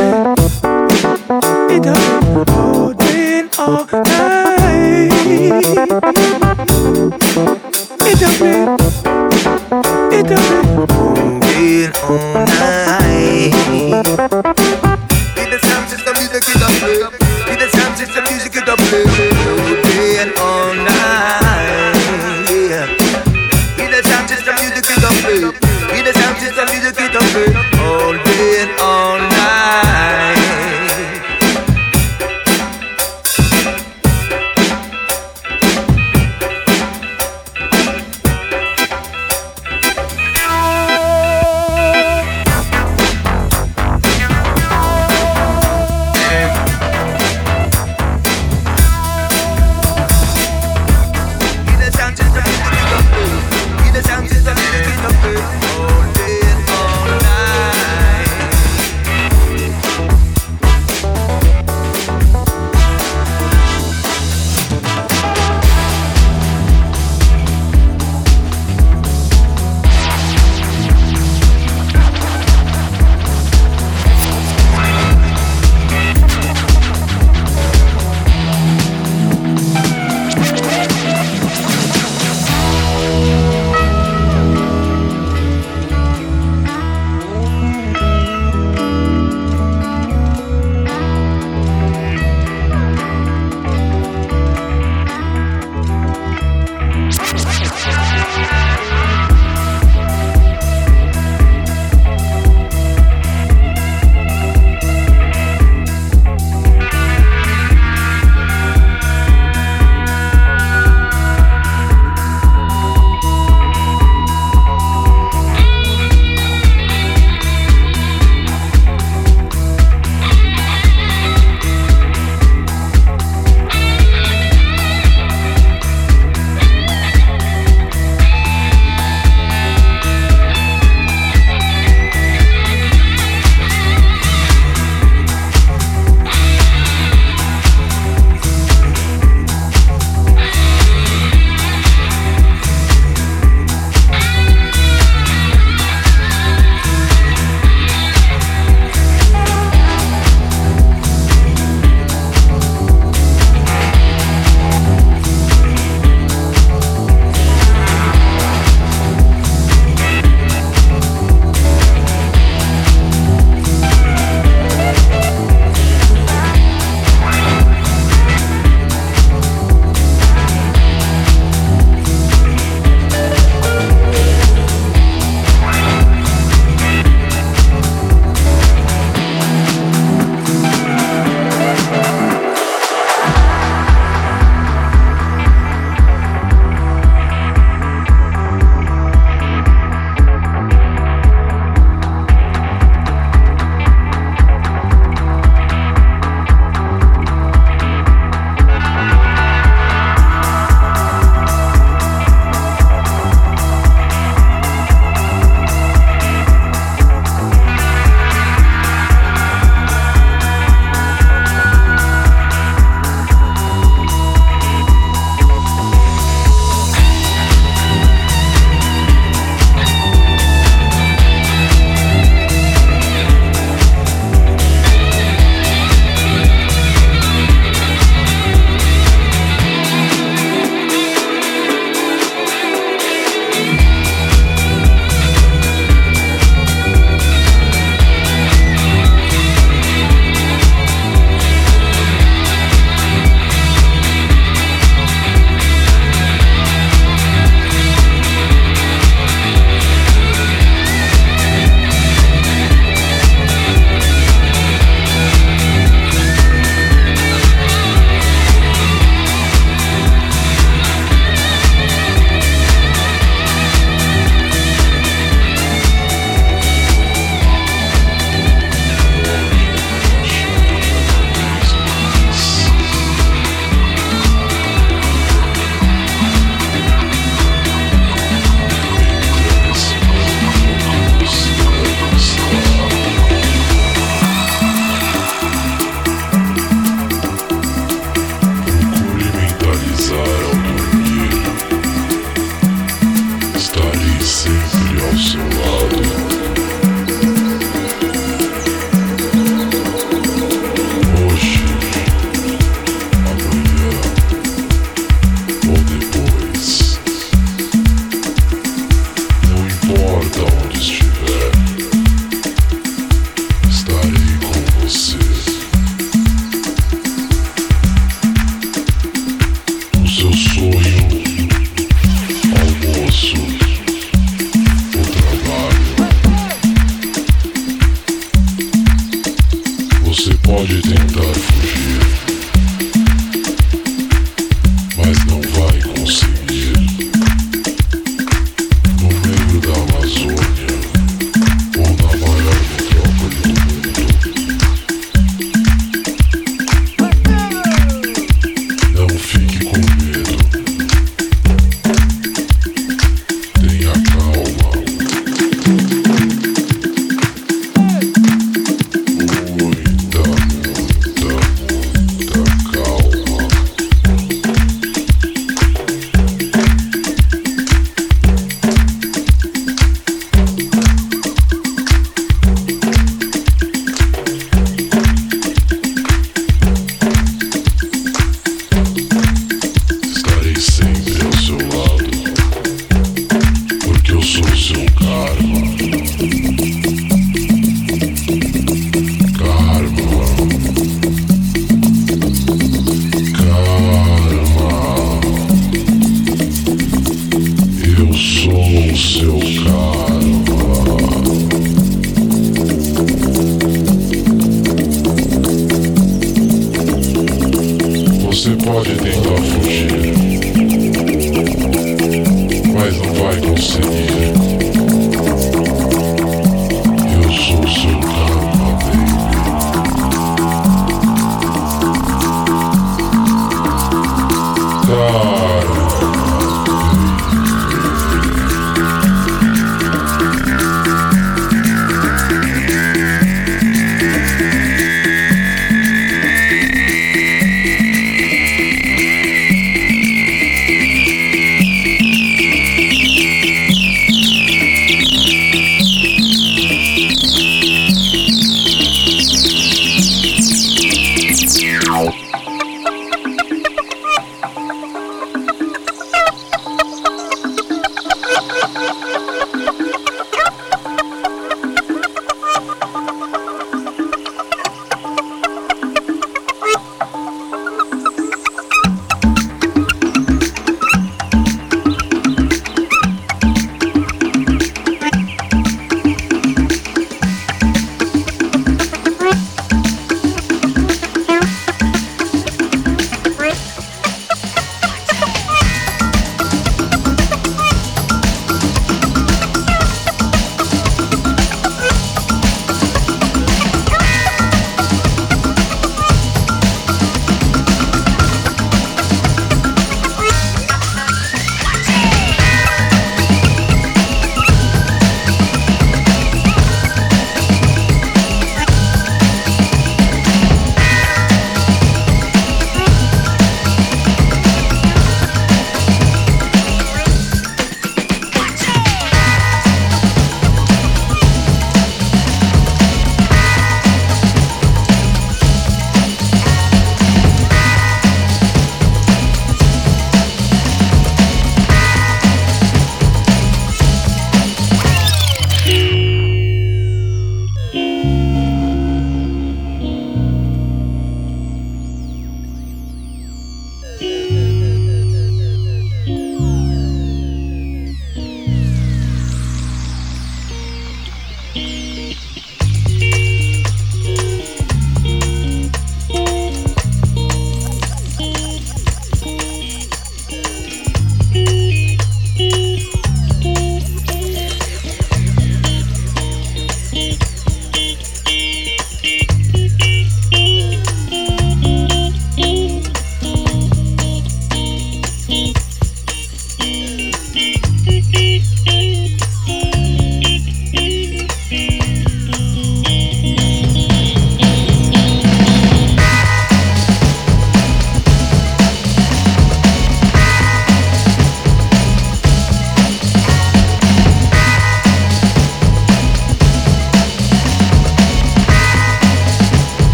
you